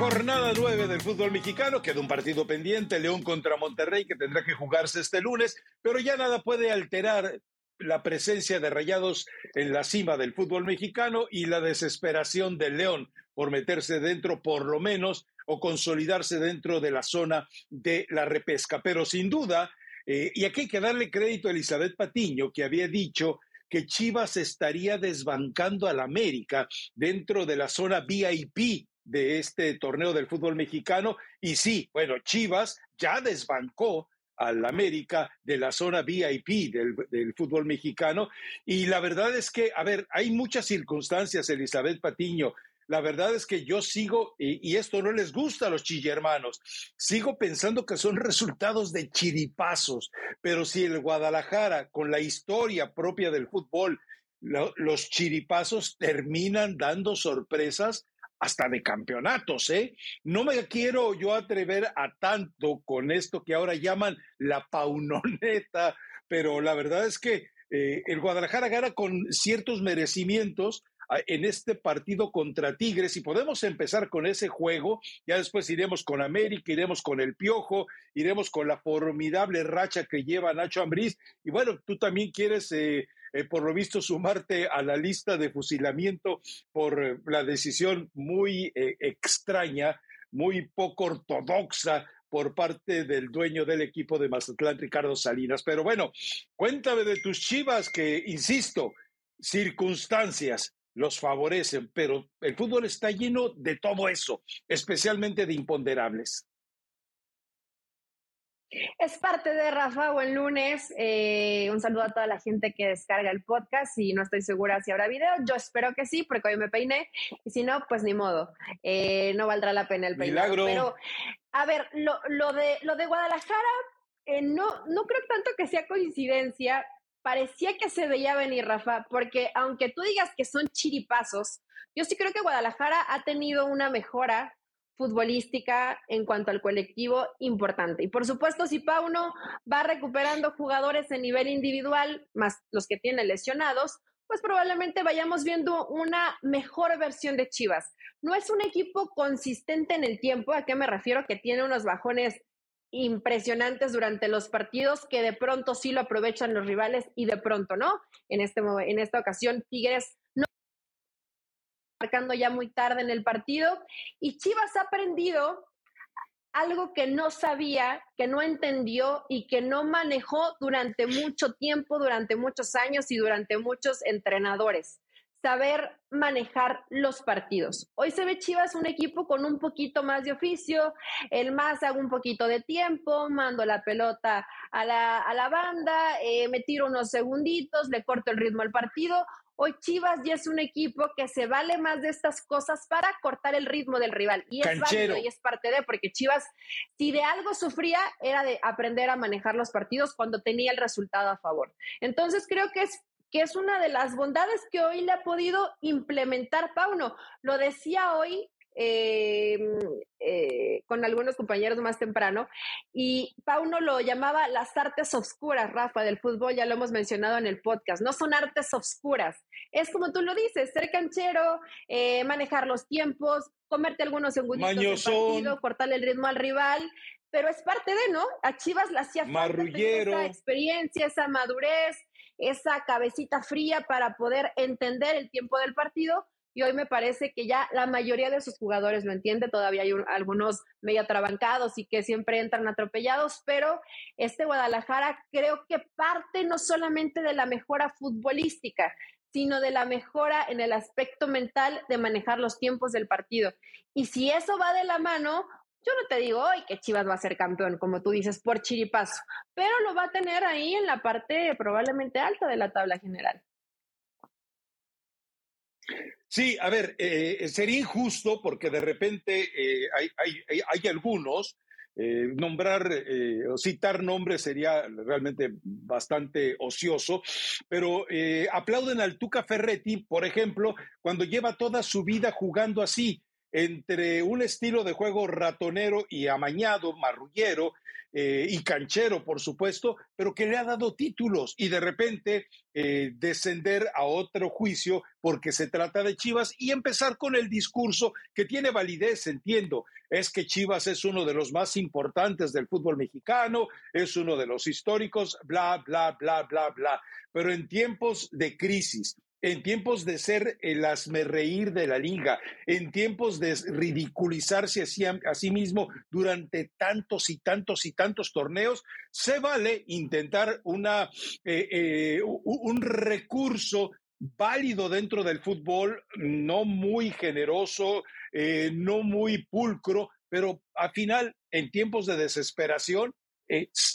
Jornada 9 del fútbol mexicano, queda un partido pendiente, León contra Monterrey, que tendrá que jugarse este lunes, pero ya nada puede alterar la presencia de Rayados en la cima del fútbol mexicano y la desesperación del León por meterse dentro, por lo menos, o consolidarse dentro de la zona de la repesca. Pero sin duda, eh, y aquí hay que darle crédito a Elizabeth Patiño, que había dicho que Chivas estaría desbancando al América dentro de la zona VIP de este torneo del fútbol mexicano. Y sí, bueno, Chivas ya desbancó al América de la zona VIP del, del, fútbol mexicano. Y la verdad es que, a ver, hay muchas circunstancias, Elizabeth Patiño. La verdad es que yo sigo, y, esto no les gusta a los chillermanos, sigo pensando que son resultados de chiripazos. Pero si el Guadalajara, con la historia propia del fútbol, lo, los chiripazos terminan dando sorpresas, hasta de campeonatos, ¿eh? No me quiero yo atrever a tanto con esto que ahora llaman la paunoneta, pero la verdad es que eh, el Guadalajara gana con ciertos merecimientos en este partido contra Tigres y podemos empezar con ese juego, ya después iremos con América, iremos con el Piojo, iremos con la formidable racha que lleva Nacho Ambriz y bueno, tú también quieres eh, eh, por lo visto, sumarte a la lista de fusilamiento por la decisión muy eh, extraña, muy poco ortodoxa por parte del dueño del equipo de Mazatlán, Ricardo Salinas. Pero bueno, cuéntame de tus chivas que, insisto, circunstancias los favorecen, pero el fútbol está lleno de todo eso, especialmente de imponderables. Es parte de Rafa, buen lunes. Eh, un saludo a toda la gente que descarga el podcast y no estoy segura si habrá video. Yo espero que sí, porque hoy me peiné. Y si no, pues ni modo. Eh, no valdrá la pena el peinado. Milagro. Pero, a ver, lo, lo, de, lo de Guadalajara, eh, no, no creo tanto que sea coincidencia. Parecía que se veía venir, Rafa, porque aunque tú digas que son chiripazos, yo sí creo que Guadalajara ha tenido una mejora futbolística en cuanto al colectivo importante. Y por supuesto, si Pauno va recuperando jugadores en nivel individual, más los que tiene lesionados, pues probablemente vayamos viendo una mejor versión de Chivas. No es un equipo consistente en el tiempo, ¿a qué me refiero? Que tiene unos bajones impresionantes durante los partidos que de pronto sí lo aprovechan los rivales y de pronto no. En, este, en esta ocasión, Tigres marcando ya muy tarde en el partido. Y Chivas ha aprendido algo que no sabía, que no entendió y que no manejó durante mucho tiempo, durante muchos años y durante muchos entrenadores. Saber manejar los partidos. Hoy se ve Chivas un equipo con un poquito más de oficio, el más hago un poquito de tiempo, mando la pelota a la, a la banda, eh, me tiro unos segunditos, le corto el ritmo al partido. Hoy Chivas ya es un equipo que se vale más de estas cosas para cortar el ritmo del rival. Y es válido y es parte de, porque Chivas, si de algo sufría, era de aprender a manejar los partidos cuando tenía el resultado a favor. Entonces creo que es que es una de las bondades que hoy le ha podido implementar Pauno. Lo decía hoy eh, eh, con algunos compañeros más temprano, y Pauno lo llamaba las artes oscuras, Rafa, del fútbol, ya lo hemos mencionado en el podcast, no son artes oscuras, es como tú lo dices, ser canchero, eh, manejar los tiempos, comerte algunos segunditos del partido, cortarle el ritmo al rival, pero es parte de, ¿no? A Chivas le hacía falta esa experiencia, esa madurez, esa cabecita fría para poder entender el tiempo del partido y hoy me parece que ya la mayoría de sus jugadores lo entiende, todavía hay un, algunos medio atrabancados y que siempre entran atropellados, pero este Guadalajara creo que parte no solamente de la mejora futbolística, sino de la mejora en el aspecto mental de manejar los tiempos del partido. Y si eso va de la mano, yo no te digo hoy que Chivas va a ser campeón, como tú dices, por chiripazo, pero lo va a tener ahí en la parte probablemente alta de la tabla general. Sí, a ver, eh, sería injusto porque de repente eh, hay, algunos, eh, nombrar eh, o citar nombres sería realmente bastante ocioso, pero eh, aplauden al Tuca Ferretti, por ejemplo, cuando lleva toda su vida jugando así, entre un estilo de juego ratonero y amañado, marrullero, eh, y canchero, por supuesto, pero que le ha dado títulos y de repente eh, descender a otro juicio porque se trata de Chivas y empezar con el discurso que tiene validez, entiendo. Es que Chivas es uno de los más importantes del fútbol mexicano, es uno de los históricos, bla, bla, bla, bla, bla. Pero en tiempos de crisis, en tiempos de ser el reír de la liga, en tiempos de ridiculizarse a sí mismo durante tantos y tantos y tantos torneos, se vale intentar una, eh, eh, un recurso válido dentro del fútbol, no muy generoso, eh, no muy pulcro, pero al final, en tiempos de desesperación,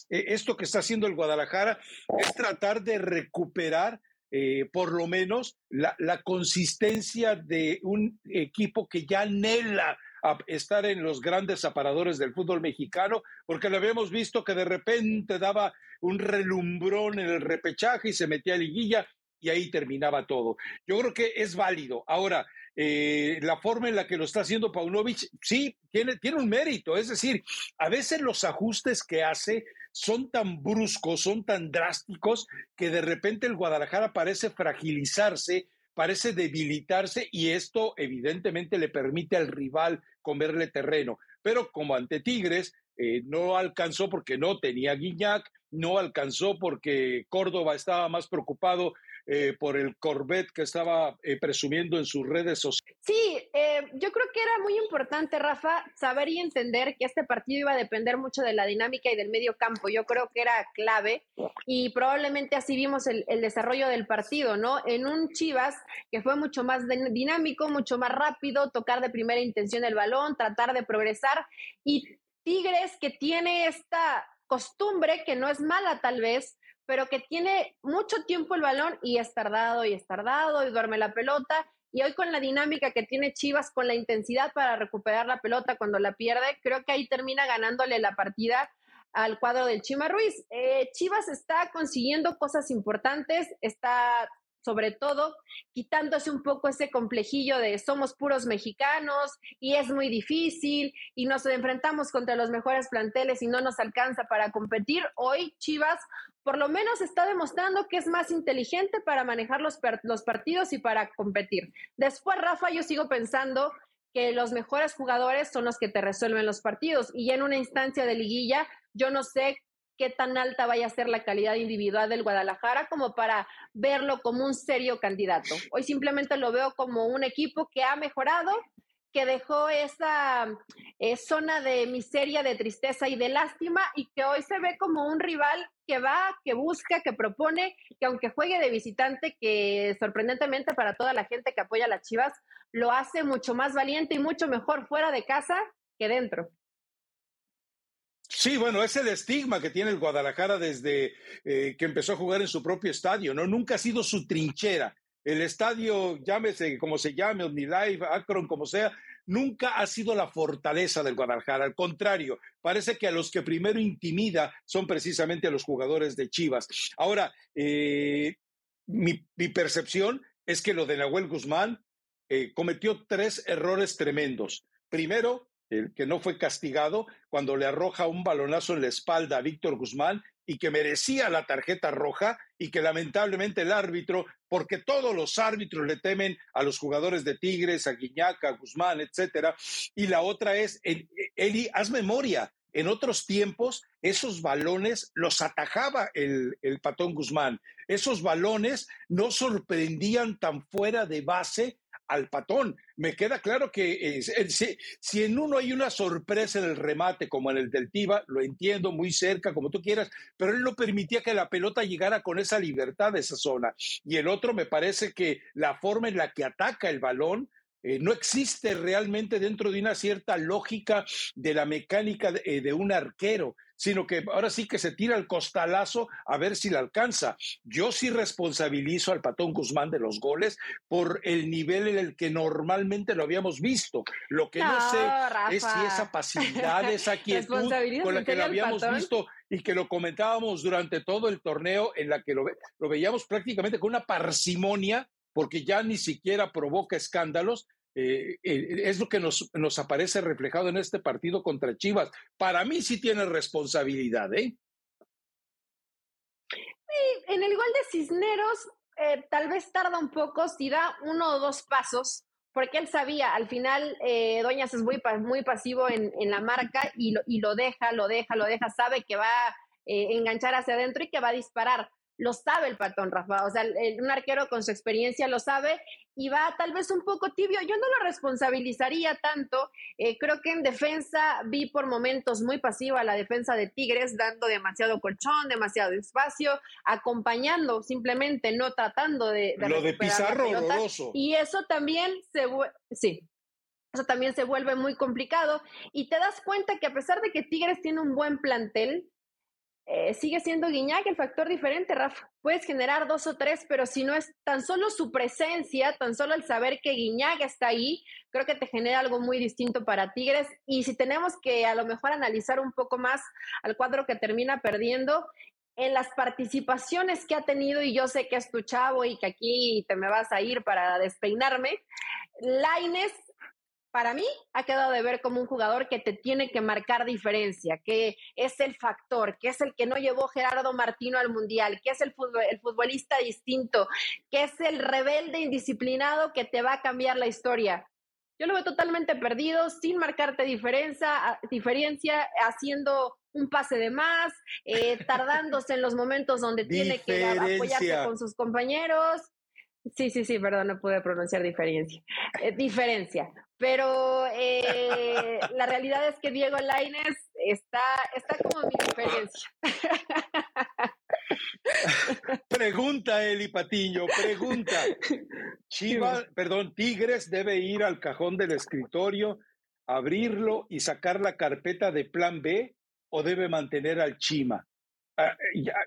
esto que está haciendo el Guadalajara es tratar de recuperar eh, por lo menos la, consistencia de un equipo que ya anhela estar en los grandes aparadores del fútbol mexicano, porque lo habíamos visto que de repente daba un relumbrón en el repechaje y se metía a liguilla y ahí terminaba todo. Yo creo que es válido. Ahora, eh, la forma en la que lo está haciendo Paunovic, sí, tiene, tiene un mérito. Es decir, a veces los ajustes que hace son tan bruscos, son tan drásticos, que de repente el Guadalajara parece fragilizarse, parece debilitarse y esto evidentemente le permite al rival comerle terreno. Pero como ante Tigres, eh, no alcanzó porque no tenía Guiñac, no alcanzó porque Córdoba estaba más preocupado eh, por el Corvette que estaba eh, presumiendo en sus redes sociales. Sí, eh, yo creo que era muy importante, Rafa, saber y entender que este partido iba a depender mucho de la dinámica y del medio campo. Yo creo que era clave y probablemente así vimos el, el desarrollo del partido, ¿no? En un Chivas que fue mucho más dinámico, mucho más rápido, tocar de primera intención el balón, tratar de progresar y Tigres que tiene esta costumbre que no es mala tal vez, pero que tiene mucho tiempo el balón y es tardado y es tardado y duerme la pelota. Y hoy con la dinámica que tiene Chivas, con la intensidad para recuperar la pelota cuando la pierde, creo que ahí termina ganándole la partida al cuadro del Chima Ruiz. Eh, Chivas está consiguiendo cosas importantes, está sobre todo quitándose un poco ese complejillo de somos puros mexicanos y es muy difícil y nos enfrentamos contra los mejores planteles y no nos alcanza para competir. Hoy Chivas por lo menos está demostrando que es más inteligente para manejar los, los partidos y para competir. Después, Rafa, yo sigo pensando que los mejores jugadores son los que te resuelven los partidos y en una instancia de liguilla, yo no sé qué tan alta vaya a ser la calidad individual del Guadalajara como para verlo como un serio candidato. Hoy simplemente lo veo como un equipo que ha mejorado, que dejó esa eh, zona de miseria, de tristeza y de lástima y que hoy se ve como un rival que va, que busca, que propone, que aunque juegue de visitante, que sorprendentemente para toda la gente que apoya a las Chivas, lo hace mucho más valiente y mucho mejor fuera de casa que dentro. Sí, bueno, es el estigma que tiene el Guadalajara desde eh, que empezó a jugar en su propio estadio, ¿no? Nunca ha sido su trinchera. El estadio, llámese como se llame, OmniLife, Akron, como sea, nunca ha sido la fortaleza del Guadalajara. Al contrario, parece que a los que primero intimida son precisamente a los jugadores de Chivas. Ahora, eh, mi, percepción es que lo de Nahuel Guzmán eh, cometió tres errores tremendos. Primero, el que no fue castigado cuando le arroja un balonazo en la espalda a Víctor Guzmán y que merecía la tarjeta roja y que lamentablemente el árbitro, porque todos los árbitros le temen a los jugadores de Tigres, a Guiñaca, a Guzmán, etcétera. Y la otra es, Eli, haz memoria, en otros tiempos esos balones los atajaba el, el patón Guzmán. Esos balones no sorprendían tan fuera de base al patón. Me queda claro que eh, si, en uno hay una sorpresa en el remate, como en el del Tiva, lo entiendo muy cerca, como tú quieras, pero él no permitía que la pelota llegara con esa libertad de esa zona. Y el otro me parece que la forma en la que ataca el balón eh, no existe realmente dentro de una cierta lógica de la mecánica de, eh, un arquero, sino que ahora sí que se tira el costalazo a ver si la alcanza. Yo sí responsabilizo al Patón Guzmán de los goles por el nivel en el que normalmente lo habíamos visto. Lo que no, sé es si esa pasividad, esa quietud con la que lo habíamos visto y que lo comentábamos durante todo el torneo, en la que lo, lo veíamos prácticamente con una parsimonia porque ya ni siquiera provoca escándalos, Eh, es lo que nos, nos aparece reflejado en este partido contra Chivas. Para mí sí tiene responsabilidad, ¿eh? en el gol de Cisneros, eh, tal vez tarda un poco, si da uno o dos pasos, porque él sabía, al final eh, Doñas es muy, muy pasivo en, en la marca y lo, y lo, deja, lo deja, lo deja, sabe que va a eh, enganchar hacia adentro y que va a disparar lo sabe el patón, Rafa. O sea, un arquero con su experiencia lo sabe y va tal vez un poco tibio. Yo no lo responsabilizaría tanto. Eh, creo que en defensa vi por momentos muy pasiva la defensa de Tigres, dando demasiado colchón, demasiado espacio, acompañando simplemente, no tratando de. lo de Pizarro horroroso. Y eso también se. Sí. Eso también se vuelve muy complicado y te das cuenta que a pesar de que Tigres tiene un buen plantel, eh, sigue siendo Guiñac el factor diferente, Rafa. Puedes generar dos o tres, pero si no es tan solo su presencia, tan solo el saber que Guiñac está ahí, creo que te genera algo muy distinto para Tigres. Y si tenemos que a lo mejor analizar un poco más al cuadro que termina perdiendo, en las participaciones que ha tenido, y yo sé que es tu chavo y que aquí te me vas a ir para despeinarme, Laines para mí ha quedado de ver como un jugador que te tiene que marcar diferencia, que es el factor, que es el que no llevó Gerardo Martino al Mundial, que es el, el futbolista distinto, que es el rebelde indisciplinado que te va a cambiar la historia. Yo lo veo totalmente perdido, sin marcarte diferencia, diferencia haciendo un pase de más, eh, tardándose en los momentos donde tiene que apoyarse con sus compañeros. Sí, sí, sí, perdón, no pude pronunciar diferencia. Eh, diferencia. Pero eh, la realidad es que Diego Laines está, está como mi diferencia. Pregunta, Eli Patiño, pregunta. Chivas, perdón, Tigres debe ir al cajón del escritorio, abrirlo y sacar la carpeta de plan B o debe mantener al Chima. Ah,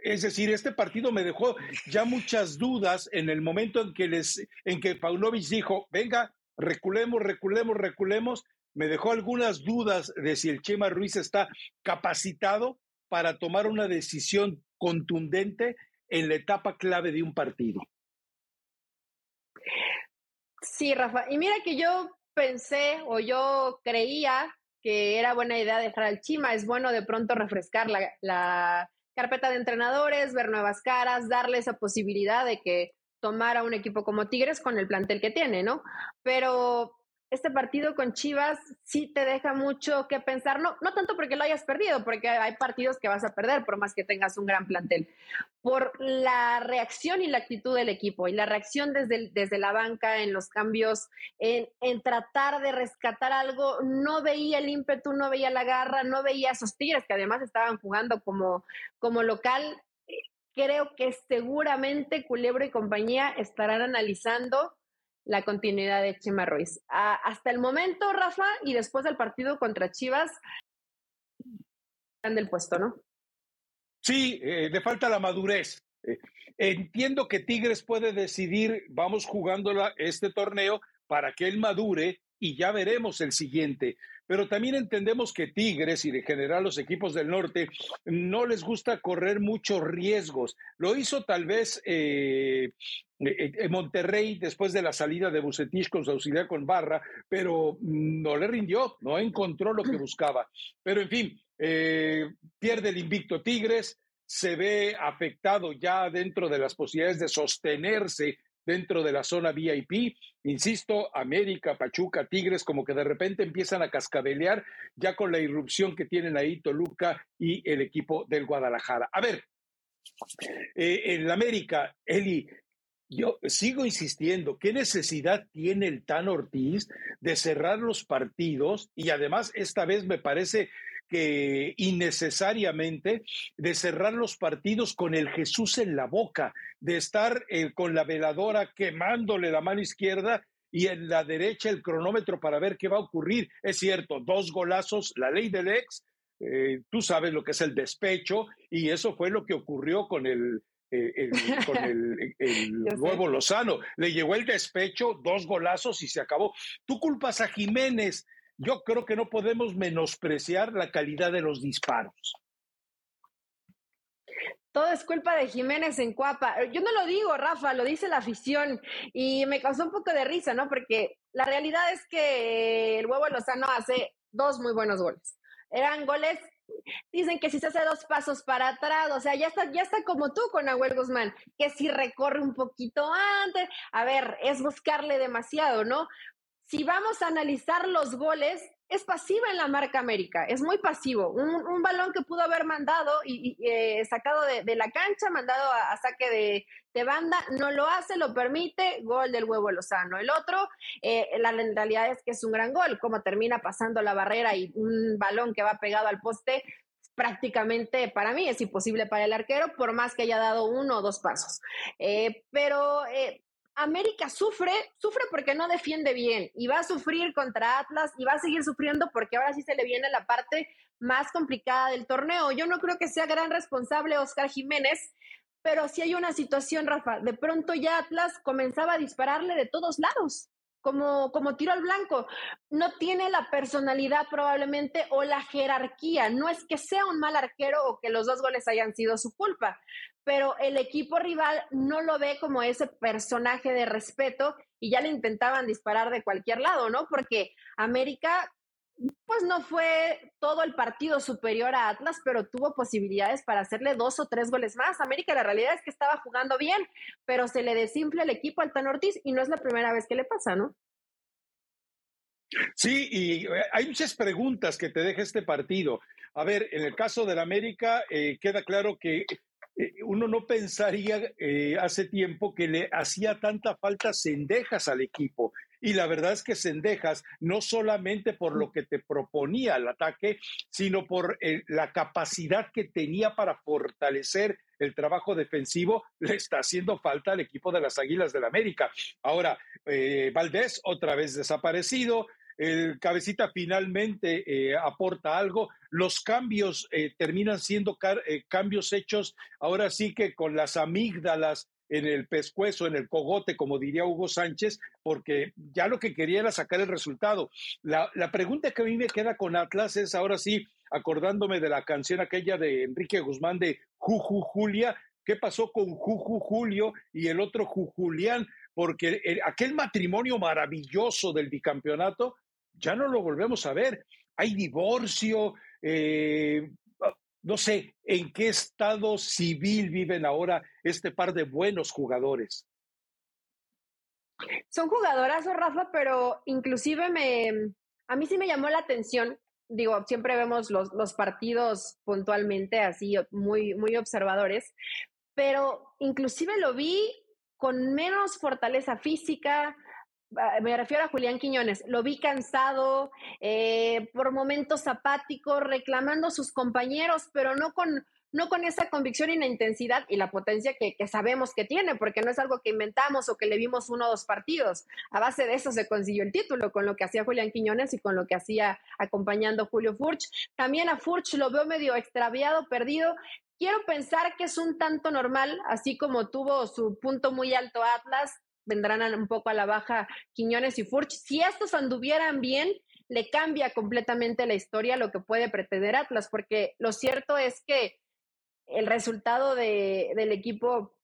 es decir, este partido me dejó ya muchas dudas en el momento en que les, en que Paunovic dijo, venga, reculemos, reculemos, reculemos. Me dejó algunas dudas de si el Chema Ruiz está capacitado para tomar una decisión contundente en la etapa clave de un partido. Sí, Rafa. Y mira que yo pensé o yo creía que era buena idea dejar al Chima. Es bueno de pronto refrescar la, la carpeta de entrenadores, ver nuevas caras, darle esa posibilidad de que tomara un equipo como Tigres con el plantel que tiene, ¿no? Pero este partido con Chivas sí te deja mucho que pensar, no, no tanto porque lo hayas perdido, porque hay partidos que vas a perder por más que tengas un gran plantel, por la reacción y la actitud del equipo y la reacción desde, desde la banca en los cambios, en, en, tratar de rescatar algo, no veía el ímpetu, no veía la garra, no veía a esos Tigres que además estaban jugando como, como local. Creo que seguramente Culebro y compañía estarán analizando la continuidad de Chema Ruiz. hasta el momento, Rafa, y después del partido contra Chivas, están del puesto, ¿no? Sí, eh, le falta la madurez. Eh, entiendo que Tigres puede decidir, vamos jugando este torneo para que él madure y ya veremos el siguiente. Pero también entendemos que Tigres y de general los equipos del norte no les gusta correr muchos riesgos. Lo hizo tal vez eh, en Monterrey después de la salida de Bucetich con su auxiliar con Barra, pero no le rindió, no encontró lo que buscaba. Pero en fin, eh, pierde el invicto Tigres, se ve afectado ya dentro de las posibilidades de sostenerse dentro de la zona VIP. Insisto, América, Pachuca, Tigres, como que de repente empiezan a cascabelear ya con la irrupción que tienen ahí Toluca y el equipo del Guadalajara. A ver, eh, en América, Eli, yo sigo insistiendo, ¿qué necesidad tiene el Tan Ortiz de cerrar los partidos? Y además, esta vez me parece que innecesariamente de cerrar los partidos con el Jesús en la boca, de estar eh, con la veladora quemándole la mano izquierda y en la derecha el cronómetro para ver qué va a ocurrir. Es cierto, dos golazos, la ley del ex, eh, tú sabes lo que es el despecho y eso fue lo que ocurrió con el eh, con el, nuevo Lozano. Le llegó el despecho, dos golazos y se acabó. Tú culpas a Jiménez. Yo creo que no podemos menospreciar la calidad de los disparos. todo es culpa de Jiménez en Cuapa. Yo no lo digo, Rafa, lo dice la afición y me causó un poco de risa, ¿no? Porque la realidad es que el huevo Lozano hace dos muy buenos goles. Eran goles Dicen que si se hace dos pasos para atrás, o sea, ya está, ya está como tú con Abuel Guzmán, que si recorre un poquito antes, a ver, es buscarle demasiado, ¿no? Si vamos a analizar los goles, es pasiva en la marca América, es muy pasivo. Un, balón que pudo haber mandado y, eh, sacado de, la cancha, mandado a, saque de, banda, no lo hace, lo permite, gol del huevo Lozano. El otro, eh, la realidad es que es un gran gol, como termina pasando la barrera y un balón que va pegado al poste, prácticamente para mí es imposible para el arquero, por más que haya dado uno o dos pasos. Eh, pero América sufre, sufre porque no defiende bien y va a sufrir contra Atlas y va a seguir sufriendo porque ahora sí se le viene la parte más complicada del torneo. Yo no creo que sea gran responsable Oscar Jiménez, pero sí hay una situación, Rafa. De pronto ya Atlas comenzaba a dispararle de todos lados. Como, como tiro al blanco. No tiene la personalidad probablemente o la jerarquía. No es que sea un mal arquero o que los dos goles hayan sido su culpa, pero el equipo rival no lo ve como ese personaje de respeto y ya le intentaban disparar de cualquier lado, ¿no? Porque América, pues no fue todo el partido superior a Atlas, pero tuvo posibilidades para hacerle dos o tres goles más. América, la realidad es que estaba jugando bien, pero se le desinfla el equipo al Tan Ortiz y no es la primera vez que le pasa, ¿no? Sí, y eh, hay muchas preguntas que te deja este partido. A ver, en el caso del América, eh, queda claro que eh, uno no pensaría eh, hace tiempo que le hacía tanta falta Cendejas al equipo. Y la verdad es que Cendejas, no solamente por lo que te proponía el ataque, sino por eh, la capacidad que tenía para fortalecer el trabajo defensivo, le está haciendo falta al equipo de las Águilas del América. Ahora, Valdés otra vez desaparecido, el cabecita finalmente eh, aporta algo, los cambios eh, terminan siendo eh, cambios hechos ahora sí que con las amígdalas en el pescuezo, en el cogote, como diría Hugo Sánchez, porque ya lo que quería era sacar el resultado. La, pregunta que a mí me queda con Atlas es ahora sí, acordándome de la canción aquella de Enrique Guzmán de Juju Julia, ¿qué pasó con Juju Julio y el otro Jujulián? Porque aquel matrimonio maravilloso del bicampeonato ya no lo volvemos a ver. Hay divorcio, eh, no sé en qué estado civil viven ahora este par de buenos jugadores. Son jugadoras, Rafa, pero inclusive me, a mí sí me llamó la atención. Digo, siempre vemos los, los partidos puntualmente así, muy, muy observadores, pero inclusive lo vi con menos fortaleza física, me refiero a Julián Quiñones, lo vi cansado, eh, por momentos apático, reclamando a sus compañeros, pero no con, no con esa convicción y la intensidad y la potencia que, que, sabemos que tiene, porque no es algo que inventamos o que le vimos uno o dos partidos. A base de eso se consiguió el título, con lo que hacía Julián Quiñones y con lo que hacía acompañando Julio Furch. También a Furch lo veo medio extraviado, perdido. Quiero pensar que es un tanto normal, así como tuvo su punto muy alto Atlas, vendrán un poco a la baja Quiñones y Furch. Si estos anduvieran bien, le cambia completamente la historia lo que puede pretender Atlas, porque lo cierto es que el resultado de, del equipo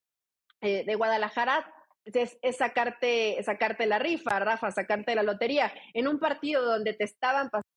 eh, de Guadalajara es, sacarte, sacarte la rifa, Rafa, sacarte la lotería. En un partido donde te estaban pasando,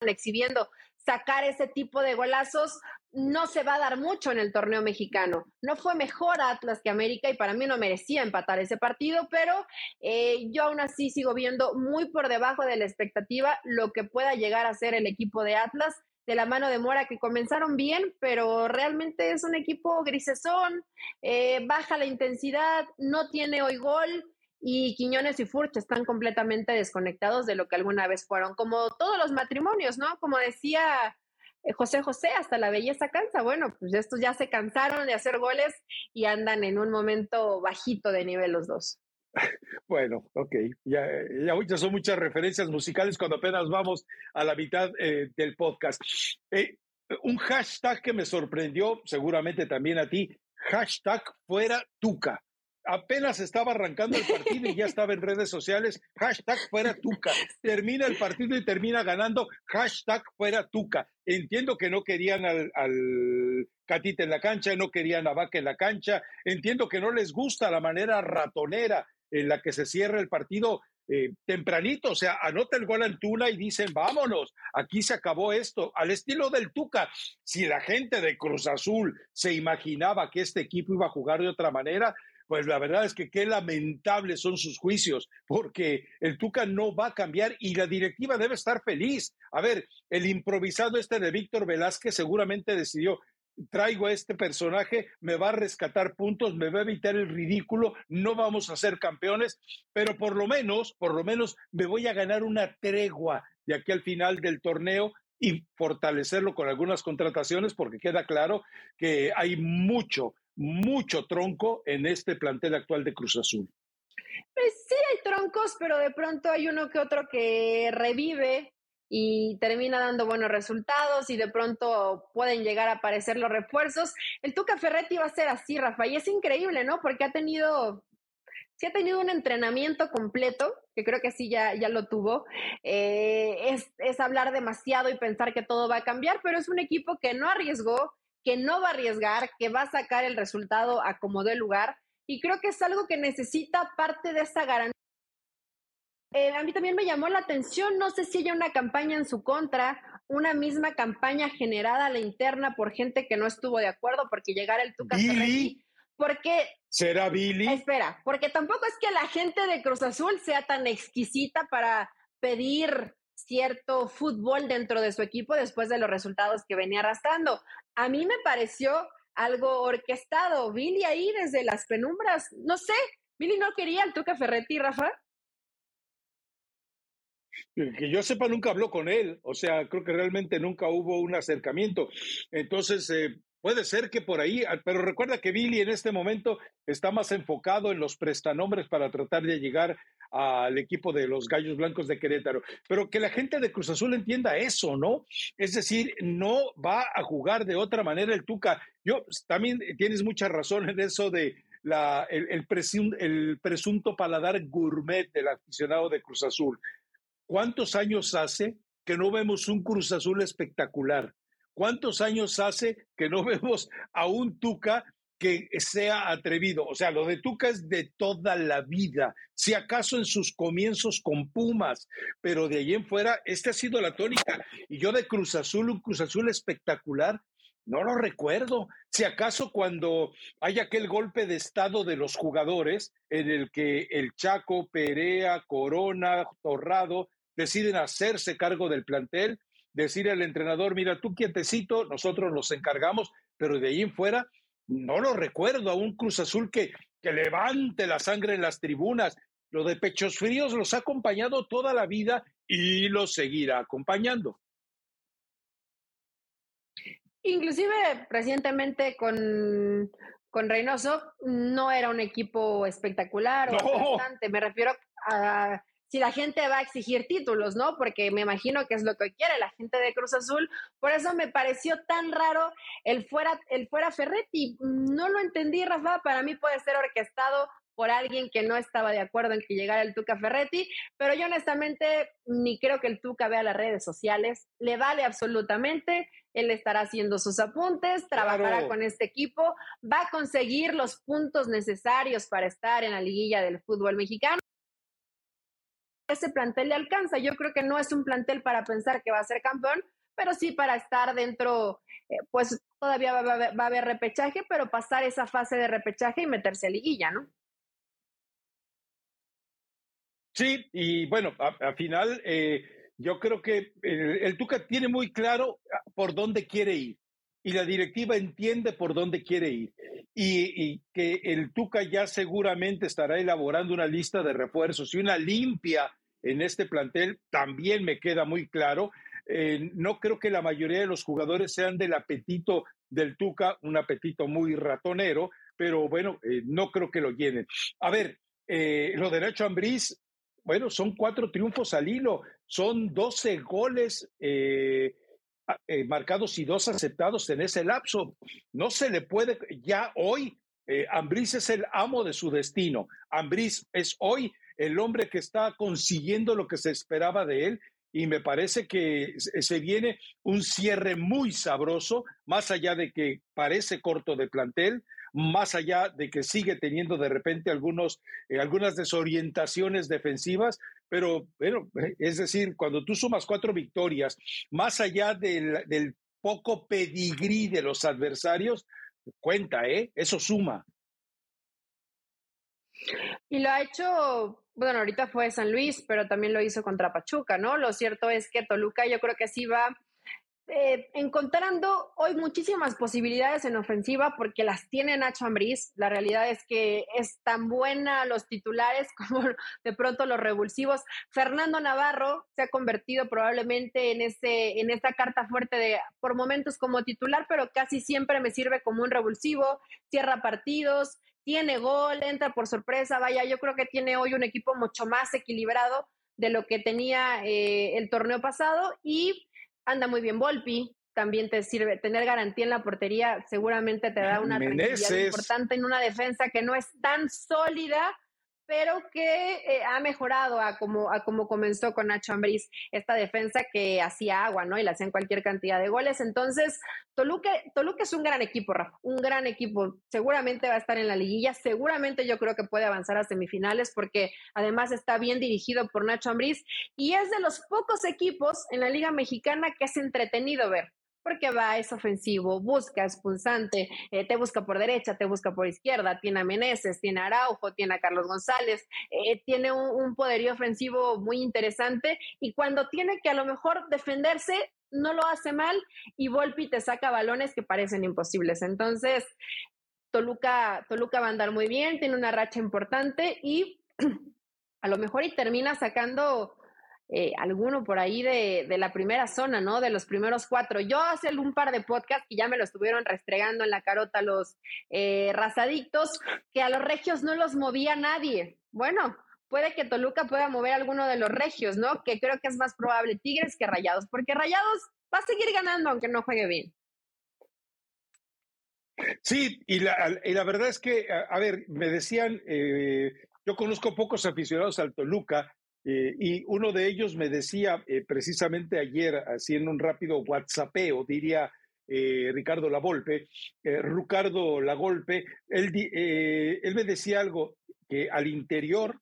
exhibiendo sacar ese tipo de golazos, no se va a dar mucho en el torneo mexicano. No fue mejor Atlas que América y para mí no merecía empatar ese partido, pero eh, yo aún así sigo viendo muy por debajo de la expectativa lo que pueda llegar a ser el equipo de Atlas de la mano de Mora, que comenzaron bien, pero realmente es un equipo grisesón, eh, baja la intensidad, no tiene hoy gol y Quiñones y Furch están completamente desconectados de lo que alguna vez fueron, como todos los matrimonios, ¿no? Como decía eh, José José, hasta la belleza cansa. Bueno, pues estos ya se cansaron de hacer goles y andan en un momento bajito de nivel los dos. Bueno, ok, ya, ya, son muchas referencias musicales cuando apenas vamos a la mitad eh, del podcast. Eh, un hashtag que me sorprendió, seguramente también a ti, hashtag fuera Tuca. Apenas estaba arrancando el partido y ya estaba en redes sociales, hashtag fuera Tuca. Termina el partido y termina ganando, hashtag fuera Tuca. Entiendo que no querían al, al Catita en la cancha, no querían a Vaca en la cancha. Entiendo que no les gusta la manera ratonera en la que se cierra el partido eh, tempranito, o sea, anota el gol Antuna y dicen, vámonos, aquí se acabó esto, al estilo del Tuca. Si la gente de Cruz Azul se imaginaba que este equipo iba a jugar de otra manera, pues la verdad es que qué lamentables son sus juicios, porque el Tuca no va a cambiar y la directiva debe estar feliz. A ver, el improvisado este de Víctor Velázquez seguramente decidió, traigo a este personaje, me va a rescatar puntos, me va a evitar el ridículo, no vamos a ser campeones, pero por lo menos, por lo menos me voy a ganar una tregua de aquí al final del torneo y fortalecerlo con algunas contrataciones porque queda claro que hay mucho, mucho tronco en este plantel actual de Cruz Azul. Pues sí hay troncos, pero de pronto hay uno que otro que revive y termina dando buenos resultados y de pronto pueden llegar a aparecer los refuerzos. El Tuca Ferretti va a ser así, Rafa, y es increíble, ¿no? Porque ha tenido, sí ha tenido un entrenamiento completo, que creo que sí ya, ya lo tuvo. Eh, es, es hablar demasiado y pensar que todo va a cambiar, pero es un equipo que no arriesgó, que no va a arriesgar, que va a sacar el resultado a como dé lugar. Y creo que es algo que necesita parte de esa garantía eh, a mí también me llamó la atención, no sé si hay una campaña en su contra, una misma campaña generada a la interna por gente que no estuvo de acuerdo porque llegara el Tuca Billy. Porque. ¿Será Billy? Espera, porque tampoco es que la gente de Cruz Azul sea tan exquisita para pedir cierto fútbol dentro de su equipo después de los resultados que venía arrastrando. A mí me pareció algo orquestado. Billy ahí desde las penumbras, no sé, Billy no quería el Tuca Ferretti, Rafa que yo sepa, nunca habló con él, o sea, creo que realmente nunca hubo un acercamiento. Entonces, eh, puede ser que por ahí, ah, pero recuerda que Billy en este momento está más enfocado en los prestanombres para tratar de llegar al equipo de los Gallos Blancos de Querétaro. Pero que la gente de Cruz Azul entienda eso, ¿no? Es decir, no va a jugar de otra manera el Tuca. Yo también tienes mucha razón en eso de la, el, el presunto paladar gourmet del aficionado de Cruz Azul. ¿Cuántos años hace que no vemos un Cruz Azul espectacular? ¿Cuántos años hace que no vemos a un Tuca que sea atrevido? O sea, lo de Tuca es de toda la vida, si acaso en sus comienzos con Pumas, pero de ahí en fuera, esta ha sido la tónica. Y yo de Cruz Azul, un Cruz Azul espectacular, no lo recuerdo. Si acaso cuando hay aquel golpe de estado de los jugadores en el que el Chaco, Perea, Corona, Torrado deciden hacerse cargo del plantel, decir al entrenador, mira, tú quietecito, nosotros nos encargamos, pero de ahí en fuera no lo recuerdo a un Cruz Azul que, que levante la sangre en las tribunas. Lo de pechos fríos los ha acompañado toda la vida y los seguirá acompañando. Inclusive recientemente con, con Reynoso no era un equipo espectacular o bastante. Me refiero a si la gente va a exigir títulos, ¿no? Porque me imagino que es lo que quiere la gente de Cruz Azul. Por eso me pareció tan raro el fuera, el fuera Ferretti. No lo entendí, Rafa. Para mí puede ser orquestado por alguien que no estaba de acuerdo en que llegara el Tuca Ferretti, pero yo honestamente ni creo que el Tuca vea las redes sociales, le vale absolutamente, él estará haciendo sus apuntes, trabajará con este equipo, va a conseguir los puntos necesarios para estar en la liguilla del fútbol mexicano ese plantel le alcanza. Yo creo que no es un plantel para pensar que va a ser campeón, pero sí para estar dentro, eh, pues todavía va, a haber repechaje, pero pasar esa fase de repechaje y meterse a liguilla, ¿no? Sí, y bueno, al final eh, yo creo que el, el, Tuca tiene muy claro ah, por dónde quiere ir y la directiva entiende por dónde quiere ir y, que el Tuca ya seguramente estará elaborando una lista de refuerzos y una limpia en este plantel también me queda muy claro. Eh, no creo que la mayoría de los jugadores sean del apetito del Tuca, un apetito muy ratonero, pero bueno, eh, no creo que lo llenen. A ver, eh, lo de Nacho Ambriz, bueno, son cuatro triunfos al hilo, son 12 goles marcados y dos aceptados en ese lapso. No se le puede, ya hoy Eh, Ambriz es el amo de su destino. Ambriz es hoy el hombre que está consiguiendo lo que se esperaba de él y me parece que se viene un cierre muy sabroso, más allá de que parece corto de plantel, más allá de que sigue teniendo de repente algunos, eh, algunas desorientaciones defensivas, pero bueno, es decir, cuando tú sumas cuatro victorias, más allá del, del poco pedigrí de los adversarios, cuenta, ¿eh? Eso suma. Y lo ha hecho, bueno, ahorita fue San Luis, pero también lo hizo contra Pachuca, ¿no? Lo cierto es que Toluca yo creo que sí va eh, encontrando hoy muchísimas posibilidades en ofensiva porque las tiene Nacho Ambriz. La realidad es que es tan buena los titulares como de pronto los revulsivos. Fernando Navarro se ha convertido probablemente en, ese, en esta carta fuerte de por momentos como titular, pero casi siempre me sirve como un revulsivo, cierra partidos, tiene gol, entra por sorpresa. Vaya, yo creo que tiene hoy un equipo mucho más equilibrado de lo que tenía eh, el torneo pasado y anda muy bien Volpi, también te sirve tener garantía en la portería, seguramente te da una tranquilidad importante en una defensa que no es tan sólida, pero que eh, ha mejorado a como, a como comenzó con Nacho Ambriz esta defensa que hacía agua, ¿no? Y le hacían cualquier cantidad de goles. Entonces, Toluca, Toluca es un gran equipo, Rafa, un gran equipo. Seguramente va a estar en la liguilla, seguramente yo creo que puede avanzar a semifinales porque además está bien dirigido por Nacho Ambriz y es de los pocos equipos en la Liga Mexicana que es entretenido ver porque va, es ofensivo, busca, es pulsante, eh, te busca por derecha, te busca por izquierda, tiene a Meneses, tiene a Araujo, tiene a Carlos González, eh, tiene un, poderío ofensivo muy interesante y cuando tiene que a lo mejor defenderse, no lo hace mal y Volpi te saca balones que parecen imposibles. Entonces, Toluca, Toluca va a andar muy bien, tiene una racha importante y a lo mejor y termina sacando eh, alguno por ahí de, la primera zona, ¿no? De los primeros cuatro. Yo hace un par de podcasts que ya me lo estuvieron restregando en la carota los eh, razadictos, que a los regios no los movía nadie. Bueno, puede que Toluca pueda mover alguno de los regios, ¿no? Que creo que es más probable Tigres que Rayados, porque Rayados va a seguir ganando aunque no juegue bien. Sí, y la, y la verdad es que, a, ver, me decían, eh, yo conozco pocos aficionados al Toluca, eh, y uno de ellos me decía eh, precisamente ayer, haciendo un rápido WhatsAppeo, diría eh, Ricardo Lavolpe, Ricardo Lagolpe, él, él me decía algo que al interior,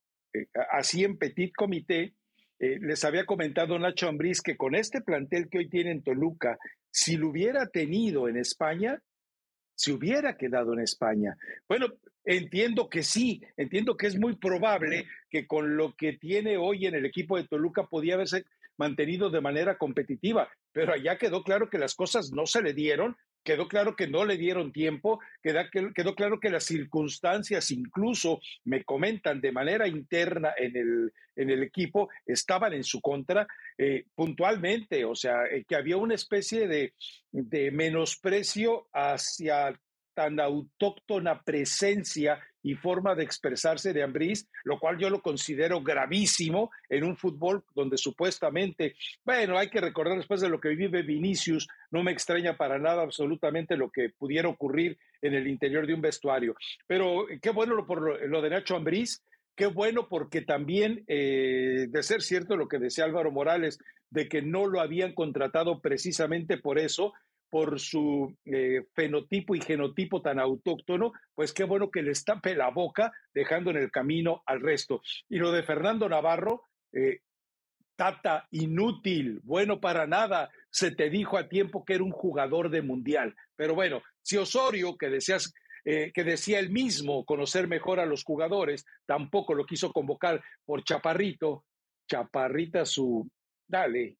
así en Petit Comité, les había comentado Nacho Ambriz que con este plantel que hoy tiene en Toluca, si lo hubiera tenido en España, se hubiera quedado en España. Bueno, entiendo que sí, entiendo que es muy probable que con lo que tiene hoy en el equipo de Toluca podía haberse mantenido de manera competitiva, pero allá quedó claro que las cosas no se le dieron quedó claro que no le dieron tiempo, quedó, quedó claro que las circunstancias, incluso me comentan de manera interna en el, en el equipo, estaban en su contra eh, puntualmente, o sea, eh, que había una especie de, de menosprecio hacia tan autóctona presencia y forma de expresarse de Ambriz, lo cual yo lo considero gravísimo en un fútbol donde supuestamente, bueno, hay que recordar después de lo que vive Vinicius, no me extraña para nada absolutamente lo que pudiera ocurrir en el interior de un vestuario. Pero qué bueno lo, por lo, de Nacho Ambriz, qué bueno porque también, eh, de ser cierto lo que decía Álvaro Morales, de que no lo habían contratado precisamente por eso, por su eh, fenotipo y genotipo tan autóctono, pues qué bueno que le estampe la boca, dejando en el camino al resto. Y lo de Fernando Navarro, eh, Tata, inútil, bueno para nada, se te dijo a tiempo que era un jugador de mundial. Pero bueno, si Osorio, que decías eh, que decía él mismo conocer mejor a los jugadores, tampoco lo quiso convocar por Chaparrito. Chaparrita su, dale,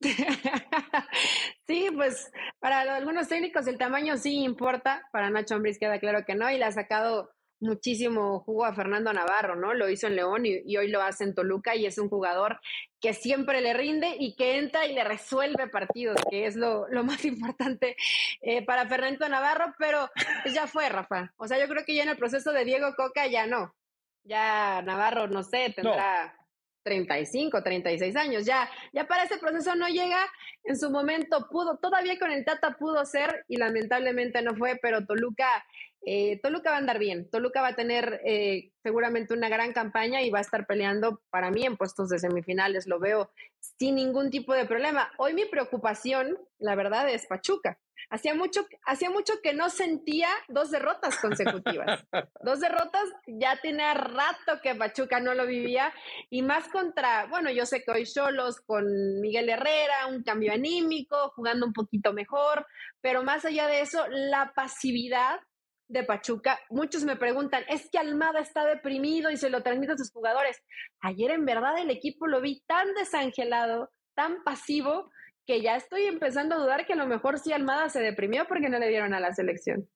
sí, pues para algunos técnicos el tamaño sí importa, para Nacho Ambriz queda claro que no, y le ha sacado muchísimo jugo a Fernando Navarro, ¿no? Lo hizo en León y, hoy lo hace en Toluca y es un jugador que siempre le rinde y que entra y le resuelve partidos, que es lo, más importante eh, para Fernando Navarro, pero pues ya fue, Rafa. O sea, yo creo que ya en el proceso de Diego Coca ya no. Ya Navarro, no sé, tendrá 35, 36 años. Ya, ya para ese proceso no llega. En su momento pudo, todavía con el Tata pudo ser y lamentablemente no fue, pero Toluca, eh, Toluca va a andar bien. Toluca va a tener eh, seguramente una gran campaña y va a estar peleando para mí en puestos de semifinales. Lo veo sin ningún tipo de problema. Hoy mi preocupación, la verdad, es Pachuca. Hacía mucho, hacía mucho que no sentía dos derrotas consecutivas. dos derrotas, ya tenía rato que Pachuca no lo vivía y más contra, bueno, yo sé que hoy solos con Miguel Herrera, un cambio anímico, jugando un poquito mejor, pero más allá de eso, la pasividad de Pachuca, muchos me preguntan, es que Almada está deprimido y se lo transmite a sus jugadores. Ayer en verdad el equipo lo vi tan desangelado, tan pasivo, que ya estoy empezando a dudar que a lo mejor sí Almada se deprimió porque no le dieron a la selección.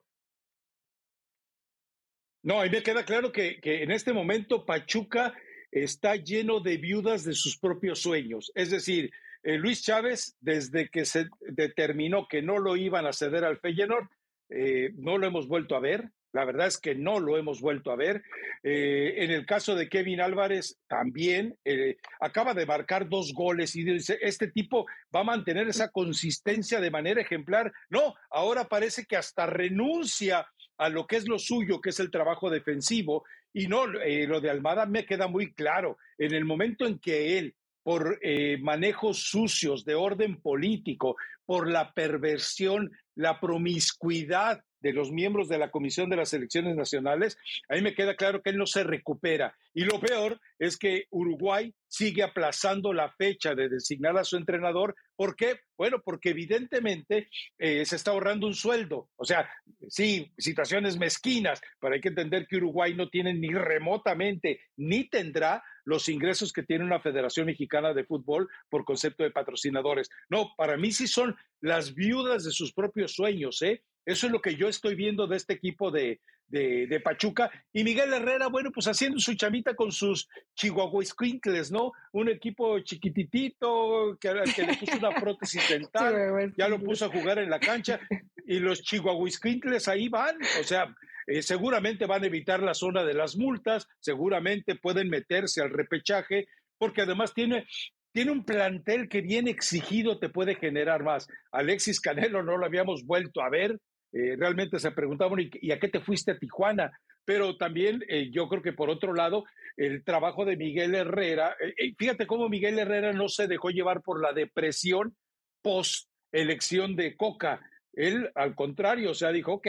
No, a mí me queda claro que, en este momento Pachuca está lleno de viudas de sus propios sueños. Es decir, eh, Luis Chávez, desde que se determinó que no lo iban a ceder al Feyenoord, eh, no lo hemos vuelto a ver. La verdad es que no lo hemos vuelto a ver. Eh, en el caso de Kevin Álvarez, también eh, acaba de marcar dos goles y dice, este tipo va a mantener esa consistencia de manera ejemplar. No, ahora parece que hasta renuncia a lo que es lo suyo, que es el trabajo defensivo. Y no, eh, lo de Almada me queda muy claro. En el momento en que él por manejos sucios de orden político, por la perversión, la promiscuidad de los miembros de la Comisión de las Elecciones Nacionales, a mí me queda claro que él no se recupera. Y lo peor es que Uruguay sigue aplazando la fecha de designar a su entrenador. ¿Por qué? Bueno, porque evidentemente eh, se está ahorrando un sueldo. O sea, sí, situaciones mezquinas, pero hay que entender que Uruguay no tiene ni remotamente, ni tendrá los ingresos que tiene una Federación Mexicana de Fútbol por concepto de patrocinadores. No, para mí sí son las viudas de sus propios sueños, ¿eh? Eso es lo que yo estoy viendo de este equipo de, de, Pachuca. Y Miguel Herrera, bueno, pues haciendo su chamita con sus Chihuahua Squinkles, ¿no? Un equipo chiquititito que, que le puso una prótesis dental, ya lo puso a jugar en la cancha. Y los Chihuahua Squinkles ahí van, o sea, eh, seguramente van a evitar la zona de las multas, seguramente pueden meterse al repechaje, porque además tiene, tiene un plantel que bien exigido te puede generar más. Alexis Canelo no lo habíamos vuelto a ver, eh, realmente se preguntaban, ¿y, a qué te fuiste a Tijuana? Pero también eh, yo creo que por otro lado, el trabajo de Miguel Herrera, eh, fíjate cómo Miguel Herrera no se dejó llevar por la depresión post elección de Coca. Él, al contrario, o sea, dijo, ok,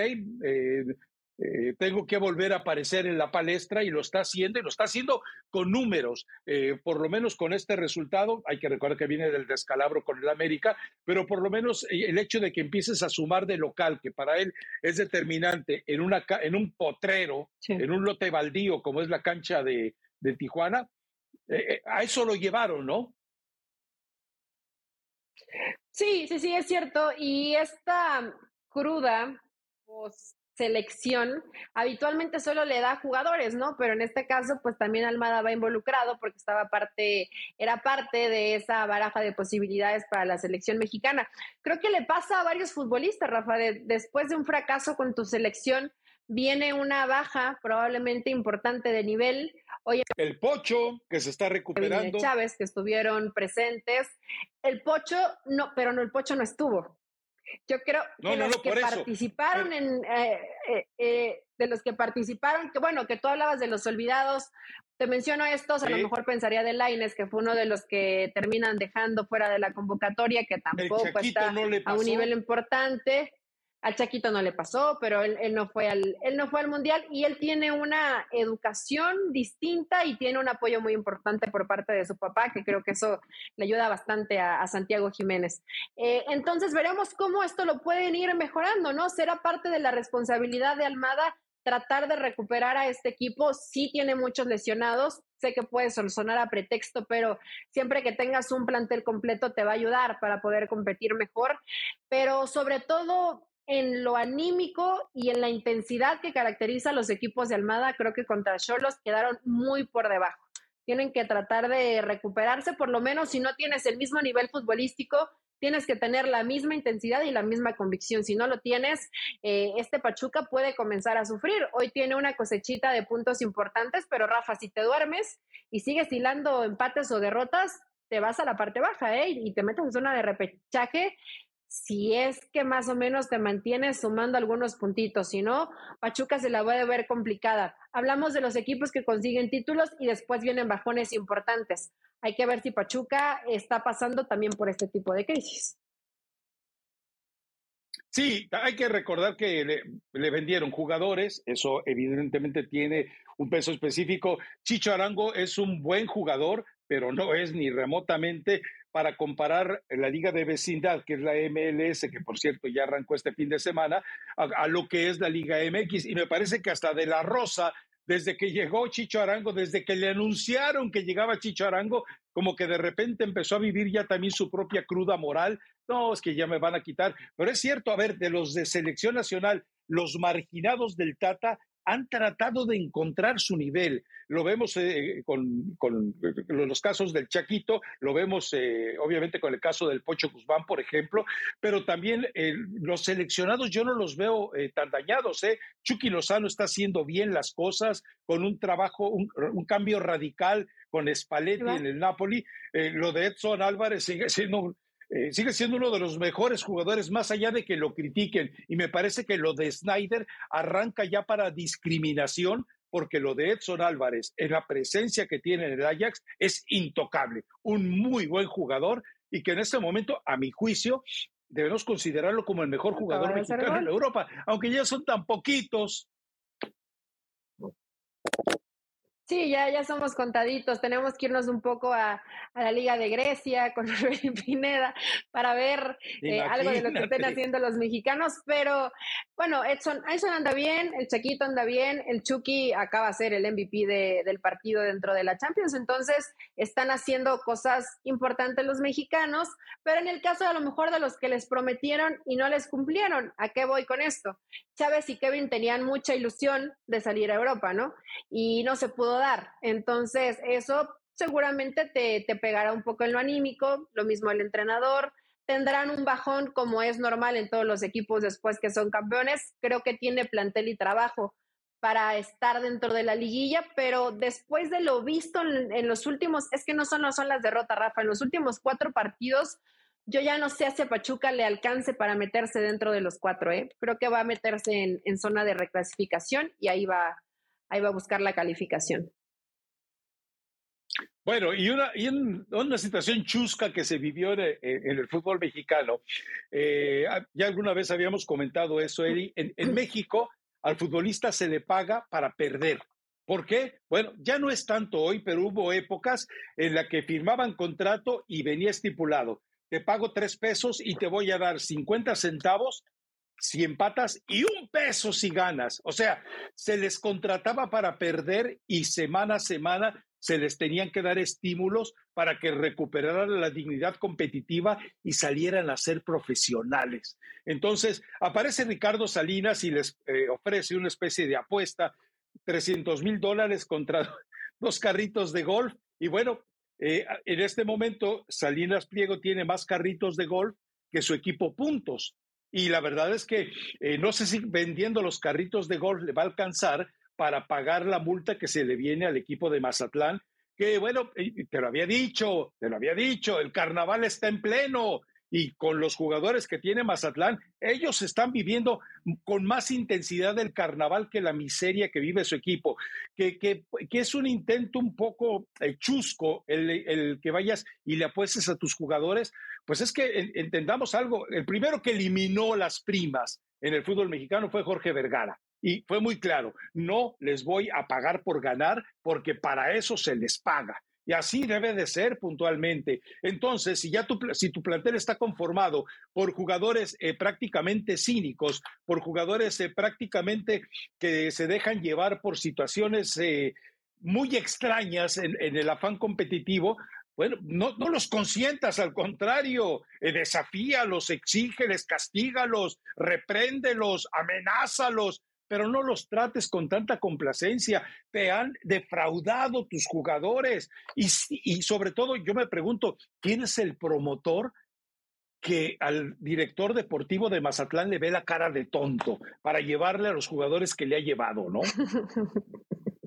eh, tengo que volver a aparecer en la palestra y lo está haciendo y lo está haciendo con números, eh, por lo menos con este resultado, hay que recordar que viene del descalabro con el América, pero por lo menos eh, el hecho de que empieces a sumar de local, que para él es determinante en, una, en un potrero, en un lote baldío como es la cancha de, de Tijuana, a eso lo llevaron, ¿no? Sí, sí, sí, es cierto. Y esta cruda, pues selección habitualmente solo le da jugadores, ¿no? Pero en este caso, pues también Almada va involucrado porque estaba parte, era parte de esa baraja de posibilidades para la selección mexicana. Creo que le pasa a varios futbolistas, Rafa, después de un fracaso con tu selección, viene una baja probablemente importante de nivel. Oye, el Pocho, que se está recuperando. Chávez, que estuvieron presentes. El Pocho, no, pero no, el Pocho no estuvo. Yo creo que los que participaron en, eh, eh, eh, de los que participaron, que bueno, que tú hablabas de los olvidados, te menciono estos, a lo mejor pensaría de Laines, que fue uno de los que terminan dejando fuera de la convocatoria, que tampoco está a un nivel importante. Al Chaquito no le pasó, pero él, no fue al, él no fue al Mundial y él tiene una educación distinta y tiene un apoyo muy importante por parte de su papá, que creo que eso le ayuda bastante a, Santiago Jiménez. Eh, entonces veremos cómo esto lo pueden ir mejorando, ¿no? Será parte de la responsabilidad de Almada tratar de recuperar a este equipo. Sí tiene muchos lesionados, sé que puede sonar a pretexto, pero siempre que tengas un plantel completo te va a ayudar para poder competir mejor. Pero sobre todo en lo anímico y en la intensidad que caracteriza a los equipos de Almada, creo que contra Cholos quedaron muy por debajo. Tienen que tratar de recuperarse, por lo menos si no tienes el mismo nivel futbolístico, tienes que tener la misma intensidad y la misma convicción. Si no lo tienes, eh, este Pachuca puede comenzar a sufrir. Hoy tiene una cosechita de puntos importantes, pero Rafa, si te duermes y sigues hilando empates o derrotas, te vas a la parte baja ¿eh? y te metes en zona de repechaje si es que más o menos te mantienes sumando algunos puntitos, si no, Pachuca se la va a ver complicada. Hablamos de los equipos que consiguen títulos y después vienen bajones importantes. Hay que ver si Pachuca está pasando también por este tipo de crisis. Sí, hay que recordar que le, le, vendieron jugadores, eso evidentemente tiene un peso específico. Chicho Arango es un buen jugador, pero no es ni remotamente para comparar la liga de vecindad, que es la MLS, que por cierto ya arrancó este fin de semana, a, lo que es la liga MX. Y me parece que hasta de la Rosa, desde que llegó Chicho Arango, desde que le anunciaron que llegaba Chicho Arango, como que de repente empezó a vivir ya también su propia cruda moral. No, es que ya me van a quitar. Pero es cierto, a ver, de los de selección nacional, los marginados del Tata han tratado de encontrar su nivel. Lo vemos eh, con, los casos del Chaquito, lo vemos eh, obviamente con el caso del Pocho Guzmán, por ejemplo, pero también eh, los seleccionados yo no los veo tan dañados. Chucky Lozano está haciendo bien las cosas con un trabajo, un, cambio radical con Spalletti en el Napoli. lo de Edson Álvarez sigue siendo eh, sigue siendo uno de los mejores jugadores, más allá de que lo critiquen. Y me parece que lo de Snyder arranca ya para discriminación, porque lo de Edson Álvarez, en la presencia que tiene en el Ajax, es intocable. Un muy buen jugador y que en este momento, a mi juicio, debemos considerarlo como el mejor jugador mexicano en Europa, aunque ya son tan poquitos. Sí, ya, ya somos contaditos. Tenemos que irnos un poco a, la Liga de Grecia con Rubén Pineda para ver eh, algo de lo que estén haciendo los mexicanos. Pero bueno, Edson, Edson anda bien, el Chaquito anda bien, el Chucky acaba de ser el MVP del partido dentro de la Champions. Entonces, están haciendo cosas importantes los mexicanos. Pero en el caso a lo mejor de los que les prometieron y no les cumplieron, ¿a qué voy con esto? Chávez y Kevin tenían mucha ilusión de salir a Europa, ¿no? Y no se pudo dar. Entonces, eso seguramente te, te pegará un poco en lo anímico, lo mismo el entrenador, tendrán un bajón como es normal en todos los equipos después que son campeones. Creo que tiene plantel y trabajo para estar dentro de la liguilla, pero después de lo visto en, los últimos, es que no solo son las derrotas, Rafa, en los últimos cuatro partidos, yo ya no sé si a Pachuca le alcance para meterse dentro de los cuatro, ¿eh? Creo que va a meterse en, en zona de reclasificación y ahí va, ahí va a buscar la calificación. Bueno, y una, y una situación chusca que se vivió en, el fútbol mexicano. Eh, ah, ya alguna vez habíamos comentado eso, Eddie. En, en, México al futbolista se le paga para perder. ¿Por qué? Bueno, ya no es tanto hoy, pero hubo épocas en las que firmaban contrato y venía estipulado. Te pago tres pesos y te voy a dar 50 centavos si empatas y un peso si ganas. O sea, se les contrataba para perder y semana a semana se les tenían que dar estímulos para que recuperaran la dignidad competitiva y salieran a ser profesionales. Entonces, aparece Ricardo Salinas y les eh, ofrece una especie de apuesta, 300 mil dólares contra dos carritos de golf. Y bueno, eh, en este momento Salinas Pliego tiene más carritos de golf que su equipo puntos. Y la verdad es que eh, no sé si vendiendo los carritos de golf le va a alcanzar para pagar la multa que se le viene al equipo de Mazatlán, que bueno, te lo había dicho, te lo había dicho, el carnaval está en pleno y con los jugadores que tiene Mazatlán, ellos están viviendo con más intensidad el carnaval que la miseria que vive su equipo, que, que, que es un intento un poco eh, chusco el, el, que vayas y le apuestes a tus jugadores, pues es que entendamos algo, el primero que eliminó las primas en el fútbol mexicano fue Jorge Vergara. Y fue muy claro, no les voy a pagar por ganar porque para eso se les paga. Y así debe de ser puntualmente. Entonces, si ya tu, si tu plantel está conformado por jugadores eh, prácticamente cínicos, por jugadores eh, prácticamente que se dejan llevar por situaciones eh, muy extrañas en, el afán competitivo, bueno, no, los consientas, al contrario, desafíalos, exígeles, castígalos, repréndelos, amenázalos, pero no los trates con tanta complacencia. Te han defraudado tus jugadores. Y, y sobre todo, yo me pregunto, ¿quién es el promotor que al director deportivo de Mazatlán le ve la cara de tonto para llevarle a los jugadores que le ha llevado, ¿no?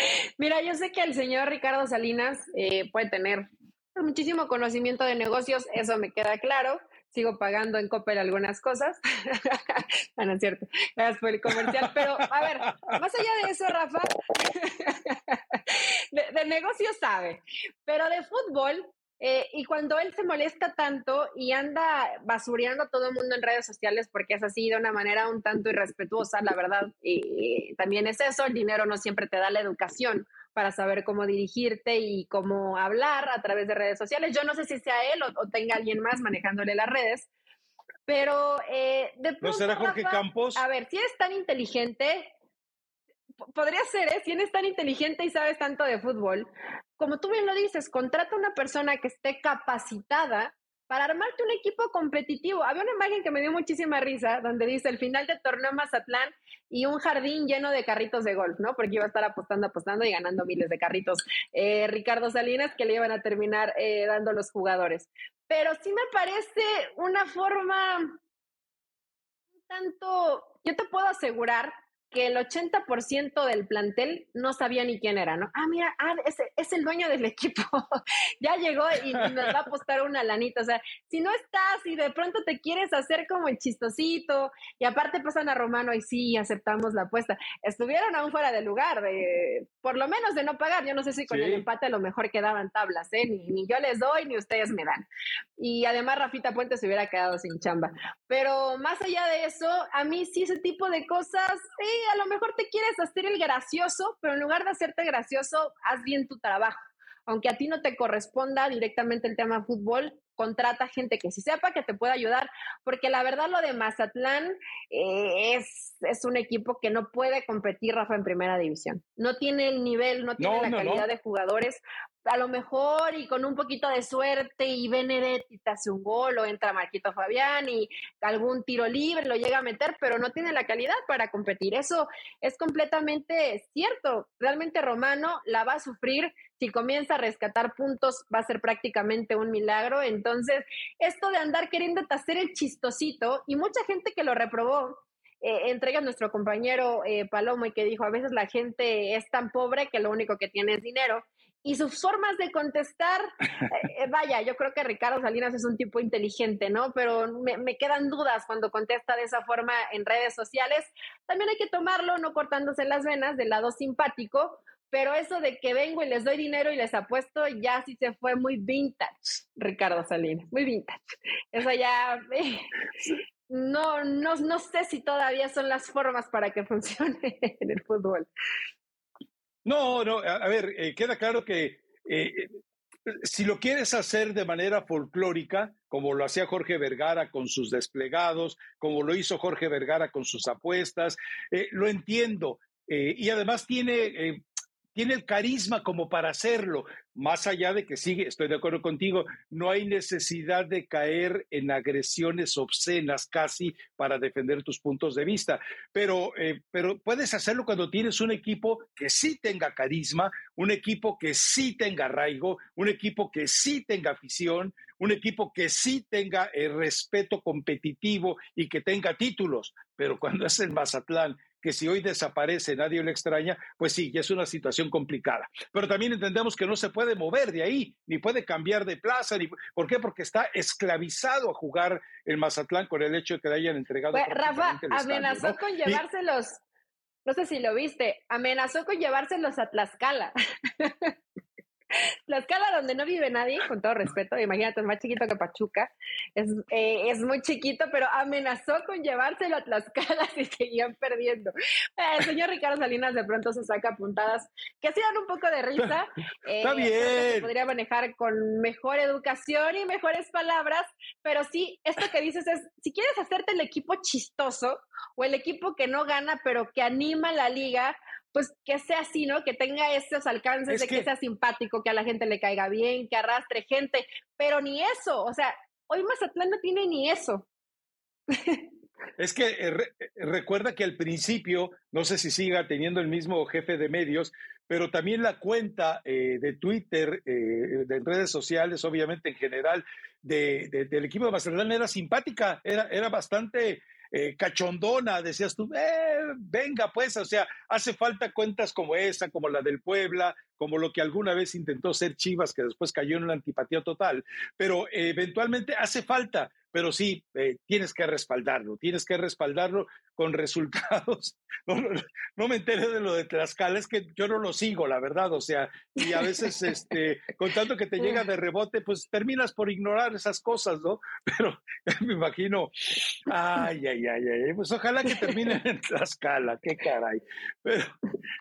Mira, yo sé que el señor Ricardo Salinas eh, puede tener muchísimo conocimiento de negocios, eso me queda claro. Sigo pagando en Coppel algunas cosas. Ah, no, es cierto. Gracias por el comercial. Pero, a ver, más allá de eso, Rafa, de, de negocio sabe, pero de fútbol, eh, y cuando él se molesta tanto y anda basureando a todo el mundo en redes sociales porque es así de una manera un tanto irrespetuosa, la verdad, y, también es eso, el dinero no siempre te da la educación para saber cómo dirigirte y cómo hablar a través de redes sociales. Yo no sé si sea él o, tenga alguien más manejándole las redes, pero eh, de ¿No será Jorge Campos? A ver, si eres tan inteligente, podría ser, ¿eh? Si eres tan inteligente y sabes tanto de fútbol, como tú bien lo dices, contrata una persona que esté capacitada para armarte un equipo competitivo. Había una imagen que me dio muchísima risa, donde dice el final de torneo Mazatlán y un jardín lleno de carritos de golf, ¿no? Porque iba a estar apostando, apostando y ganando miles de carritos. Eh, Ricardo Salinas, que le iban a terminar eh, dando los jugadores. Pero sí me parece una forma un tanto, yo te puedo asegurar que el 80% del plantel no sabía ni quién era, ¿no? Ah, mira, ah, es, es el dueño del equipo, ya llegó y, nos va a apostar una lanita, o sea, si no estás y de pronto te quieres hacer como el chistosito y aparte pasan a Romano y sí, aceptamos la apuesta, estuvieron aún fuera de lugar, de, por lo menos de no pagar, yo no sé si con el empate a lo mejor quedaban tablas, ¿eh? Ni, ni yo les doy ni ustedes me dan. Y además Rafita Puente se hubiera quedado sin chamba. Pero más allá de eso, a mí sí ese tipo de cosas, sí, a lo mejor te quieres hacer el gracioso, pero en lugar de hacerte gracioso, haz bien tu trabajo. Aunque a ti no te corresponda directamente el tema fútbol, contrata gente que sí sepa que te pueda ayudar, porque la verdad lo de Mazatlán eh, es, es, un equipo que no puede competir, Rafa, en primera división. No tiene el nivel, no tiene la calidad de jugadores a lo mejor y con un poquito de suerte y Benedetti te hace un gol o entra Marquito Fabián y algún tiro libre lo llega a meter, pero no tiene la calidad para competir. Eso es completamente cierto. Realmente Romano la va a sufrir. Si comienza a rescatar puntos, va a ser prácticamente un milagro. Entonces, esto de andar queriendo hacer el chistosito y mucha gente que lo reprobó, eh, entrega nuestro compañero eh, Palomo y que dijo, a veces la gente es tan pobre que lo único que tiene es dinero y sus formas de contestar, eh, vaya, yo creo que Ricardo Salinas es un tipo inteligente, ¿no? Pero me, quedan dudas cuando contesta de esa forma en redes sociales. También hay que tomarlo, no cortándose las venas, del lado simpático, pero eso de que vengo y les doy dinero y les apuesto, ya sí se fue muy vintage, Ricardo Salinas, muy vintage. Eso ya... Eh, no, no, no sé si todavía son las formas para que funcione en el fútbol. No, no, a, ver, eh, queda claro que eh, si lo quieres hacer de manera folclórica, como lo hacía Jorge Vergara con sus desplegados, como lo hizo Jorge Vergara con sus apuestas, eh, lo entiendo. y además tiene tiene el carisma como para hacerlo, más allá de que sigue, estoy de acuerdo contigo, no hay necesidad de caer en agresiones obscenas casi para defender tus puntos de vista, pero, eh, pero puedes hacerlo cuando tienes un equipo que sí tenga carisma, un equipo que sí tenga arraigo, un equipo que sí tenga afición, un equipo que sí tenga el respeto competitivo y que tenga títulos, pero cuando es el Mazatlán que si hoy desaparece nadie le extraña, pues sí, ya es una situación complicada. Pero también entendemos que no se puede mover de ahí, ni puede cambiar de plaza, ni ¿por qué? Porque está esclavizado a jugar el Mazatlán con el hecho de que le hayan entregado. Pues, Rafa amenazó con llevárselos, no sé si lo viste, amenazó con llevárselos a Tlaxcala. La escala donde no vive nadie, con todo respeto, imagínate, es más chiquito que Pachuca, es, eh, es muy chiquito, pero amenazó con llevárselo a Tlaxcala y seguían perdiendo. Eh, el señor Ricardo Salinas de pronto se saca puntadas que hacían un poco de risa. Está eh, bien. Se podría manejar con mejor educación y mejores palabras, pero sí, esto que dices es, si quieres hacerte el equipo chistoso o el equipo que no gana, pero que anima la liga, pues que sea así, ¿no? Que tenga esos alcances de que... sea simpático, que a la gente le caiga bien, que arrastre gente, pero ni eso, o sea, hoy Mazatlán no tiene ni eso. Es que eh, eh, recuerda que al principio, no sé si siga teniendo el mismo jefe de medios, pero también la cuenta eh, de Twitter, eh, de redes sociales, obviamente en general, de, del equipo de Mazatlán era simpática, era, era bastante eh, cachondona, decías tú, eh, venga pues, o sea, hace falta cuentas como esa, como la del Puebla, como lo que alguna vez intentó ser Chivas, que después cayó en una antipatía total, pero eventualmente hace falta pero sí, eh, tienes que respaldarlo, tienes que respaldarlo con resultados. No, me enteré de lo de Tlaxcala, es que yo no lo sigo, la verdad, o sea, y a veces, este, con tanto que te llega de rebote, pues terminas por ignorar esas cosas, ¿no? Pero me imagino, ay, ay, ay, ay, pues ojalá que terminen en Tlaxcala, qué caray. Pero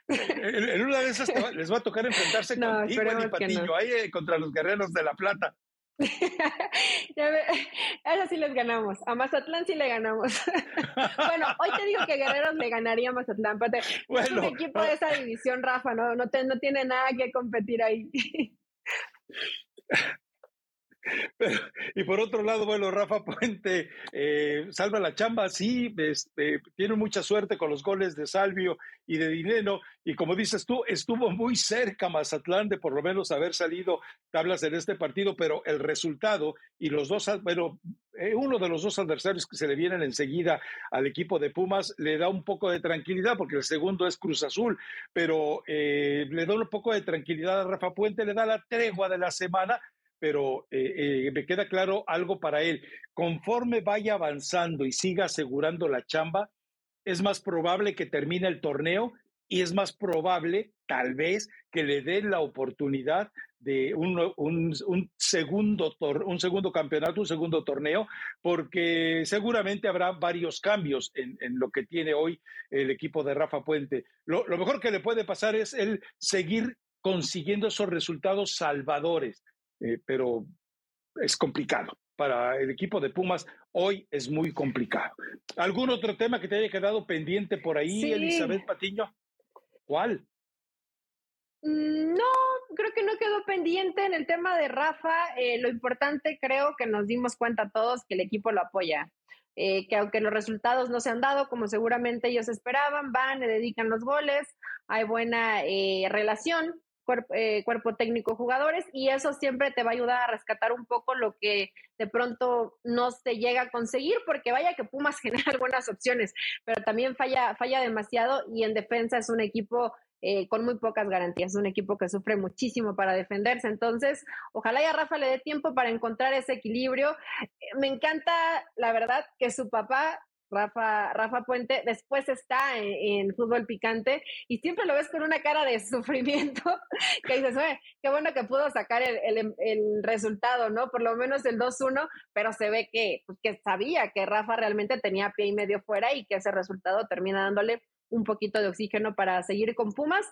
en, una de esas les va a tocar enfrentarse con Igual y Patiño, ahí eh, contra los guerreros de La Plata. Eso sí les ganamos. A Mazatlán sí le ganamos. bueno, hoy te digo que Guerreros le ganaría a Mazatlán. Pero es un equipo de esa división, Rafa, no, no, te, no tiene nada que competir ahí. y por otro lado, bueno, Rafa Puente eh, salva la chamba, sí, este, tiene mucha suerte con los goles de Salvio y de Dineno, y como dices tú, estuvo muy cerca Mazatlán de por lo menos haber salido tablas en este partido, pero el resultado y los dos, bueno, eh, uno de los dos adversarios que se le vienen enseguida al equipo de Pumas le da un poco de tranquilidad, porque el segundo es Cruz Azul, pero eh, le da un poco de tranquilidad a Rafa Puente, le da la tregua de la semana pero eh, eh, me queda claro algo para él. Conforme vaya avanzando y siga asegurando la chamba, es más probable que termine el torneo y es más probable, tal vez, que le den la oportunidad de un, un, segundo un segundo campeonato, un segundo torneo, porque seguramente habrá varios cambios en, lo que tiene hoy el equipo de Rafa Puente. Lo, lo mejor que le puede pasar es el seguir consiguiendo esos resultados salvadores, eh, pero es complicado. Para el equipo de Pumas hoy es muy complicado. ¿Algún otro tema que te haya quedado pendiente por ahí, Elizabeth Patiño? ¿Cuál? Mm, no, creo que no quedó pendiente en el tema de Rafa. Eh, lo importante creo que nos dimos cuenta todos que el equipo lo apoya. Eh, que aunque los resultados no se han dado como seguramente ellos esperaban, van, le dedican los goles, hay buena relación, eh, cuerpo, técnico jugadores y eso siempre te va a ayudar a rescatar un poco lo que de pronto no se llega a conseguir porque vaya que Pumas genera buenas opciones, pero también falla, falla demasiado y en defensa es un equipo eh, con muy pocas garantías, un equipo que sufre muchísimo para defenderse. Entonces, ojalá ya Rafa le dé tiempo para encontrar ese equilibrio. Me encanta, la verdad, que su papá Rafa, Rafa Puente, después está en, fútbol picante y siempre lo ves con una cara de sufrimiento que dices, qué bueno que pudo sacar el, resultado, ¿no? Por lo menos el 2-1, pero se ve que, pues, que sabía que Rafa realmente tenía pie y medio fuera y que ese resultado termina dándole un poquito de oxígeno para seguir con Pumas.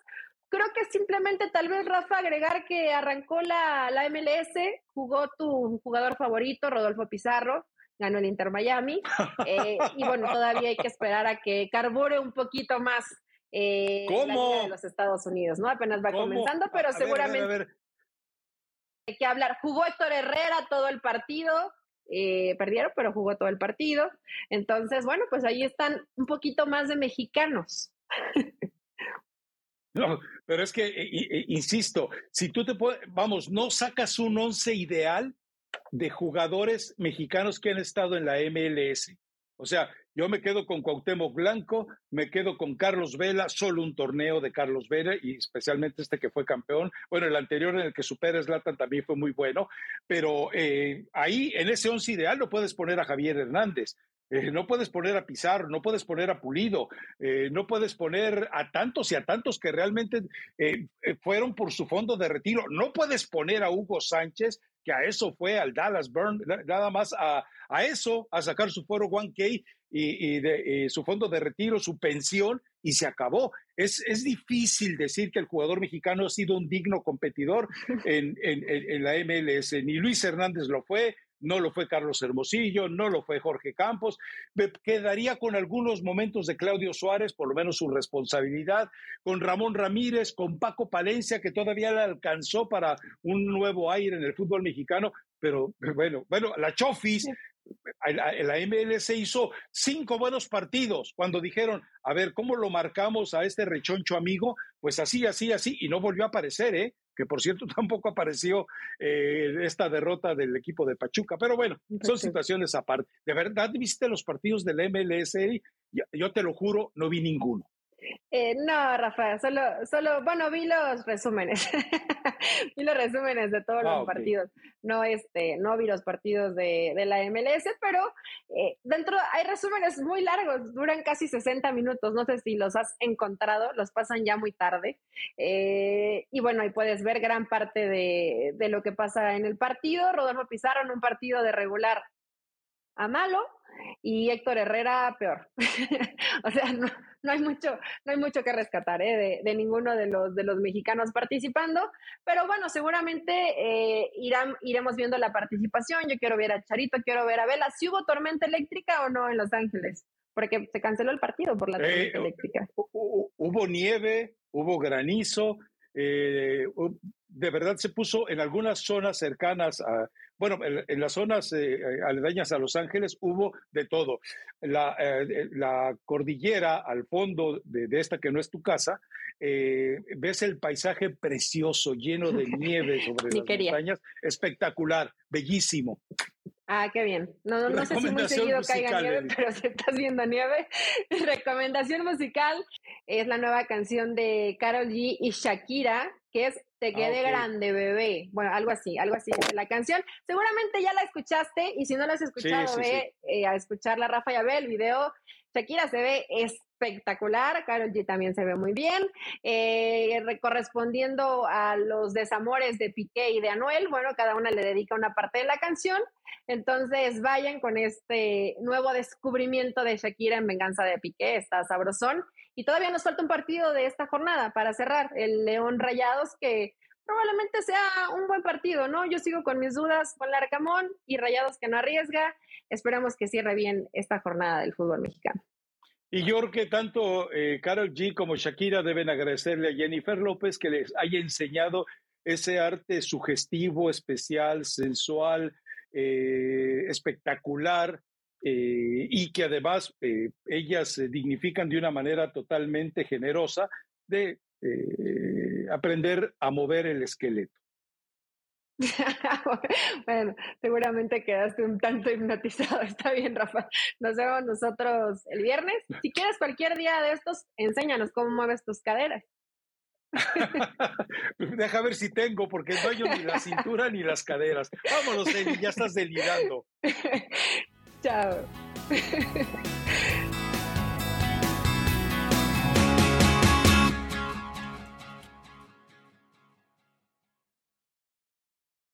Creo que simplemente tal vez Rafa agregar que arrancó la, la MLS, jugó tu jugador favorito, Rodolfo Pizarro, ganó el Inter Miami. Eh, y bueno, todavía hay que esperar a que carbure un poquito más eh, la Liga de los Estados Unidos, ¿no? Apenas va comenzando, pero seguramente hay que hablar. Jugó Héctor Herrera todo el partido, eh, perdieron, pero jugó todo el partido. Entonces, bueno, pues ahí están un poquito más de mexicanos. No, pero es que, insisto, si tú te puedes, vamos, no sacas un once ideal, de jugadores mexicanos que han estado en la MLS. O sea, yo me quedo con Cuauhtémoc Blanco, me quedo con Carlos Vela, solo un torneo de Carlos Vela y especialmente este que fue campeón. Bueno, el anterior en el que supera Zlatan también fue muy bueno, pero eh, ahí en ese once ideal no puedes poner a Javier Hernández. Eh, no puedes poner a Pizarro, no puedes poner a Pulido, eh, no puedes poner a tantos y a tantos que realmente fueron por su fondo de retiro. No puedes poner a Hugo Sánchez, que a eso fue al Dallas Burn, nada más a, eso, a sacar su foro 1K y, de, su fondo de retiro, su pensión, y se acabó. Es, es difícil decir que el jugador mexicano ha sido un digno competidor en, en la MLS. Ni Luis Hernández lo fue, no lo fue Carlos Hermosillo, no lo fue Jorge Campos. Me quedaría con algunos momentos de Claudio Suárez, por lo menos su responsabilidad, con Ramón Ramírez, con Paco Palencia, que todavía le alcanzó para un nuevo aire en el fútbol mexicano, pero bueno, bueno, la Chofis, la MLS hizo cinco buenos partidos cuando dijeron, a ver, ¿cómo lo marcamos a este rechoncho amigo? Pues así, así, así, y no volvió a aparecer, ¿eh? Que por cierto tampoco apareció eh, esta derrota del equipo de Pachuca. Pero bueno, son situaciones aparte. ¿De verdad viste los partidos del MLS? Yo te lo juro, no vi ninguno. Eh, no, Rafa, solo, solo, bueno, vi los resúmenes, vi los resúmenes de todos los ah, partidos, no, este, no vi los partidos de, la MLS, pero eh, dentro hay resúmenes muy largos, duran casi 60 minutos, no sé si los has encontrado, los pasan ya muy tarde, eh, y bueno, ahí puedes ver gran parte de, de lo que pasa en el partido, Rodolfo Pizarro en un partido de regular a malo, y Héctor Herrera peor. o sea, no, no, hay mucho, no hay mucho que rescatar ¿eh? de, de, ninguno de los, de los mexicanos participando, pero bueno, seguramente eh, irán, iremos viendo la participación. Yo quiero ver a Charito, quiero ver a Vela. ¿Si hubo tormenta eléctrica o no en Los Ángeles? Porque se canceló el partido por la tormenta eh, eléctrica. Hubo nieve, hubo granizo, de verdad se puso en algunas zonas cercanas a, bueno, en, las zonas eh, aledañas a Los Ángeles hubo de todo. La, eh, la cordillera al fondo de, esta que no es tu casa, eh, ves el paisaje precioso, lleno de nieve sobre las montañas, espectacular, bellísimo. Ah, qué bien. No, no, sé si muy seguido caiga nieve, pero si estás viendo nieve. Recomendación musical es la nueva canción de Carol G y Shakira, que es Te ah, quedé grande, bebé. Bueno, algo así, algo así es la canción. Seguramente ya la escuchaste y si no la has escuchado, ve eh, a escucharla, Rafa, ya ve el video. Shakira se ve espectacular, Carol G también se ve muy bien. Eh, correspondiendo a los desamores de Piqué y de Anuel, bueno, cada una le dedica una parte de la canción. Entonces vayan con este nuevo descubrimiento de Shakira en Venganza de Piqué, está sabrosón. Y todavía nos falta un partido de esta jornada para cerrar, el León Rayados, que probablemente sea un buen partido, ¿no? Yo sigo con mis dudas con Larcamón y Rayados que no arriesga. Esperamos que cierre bien esta jornada del fútbol mexicano. Y yo creo que tanto eh, Carol G como Shakira deben agradecerle a Jennifer López que les haya enseñado ese arte sugestivo, especial, sensual, eh, espectacular, eh, y que además eh, ellas se dignifican de una manera totalmente generosa de aprender a mover el esqueleto. bueno, seguramente quedaste un tanto hipnotizado. Está bien, Rafa. Nos vemos nosotros el viernes. Si quieres cualquier día de estos, enséñanos cómo mueves tus caderas. Deja ver si tengo, porque no hay ni la cintura ni las caderas. Vámonos, Eli, ya estás delirando. Chao.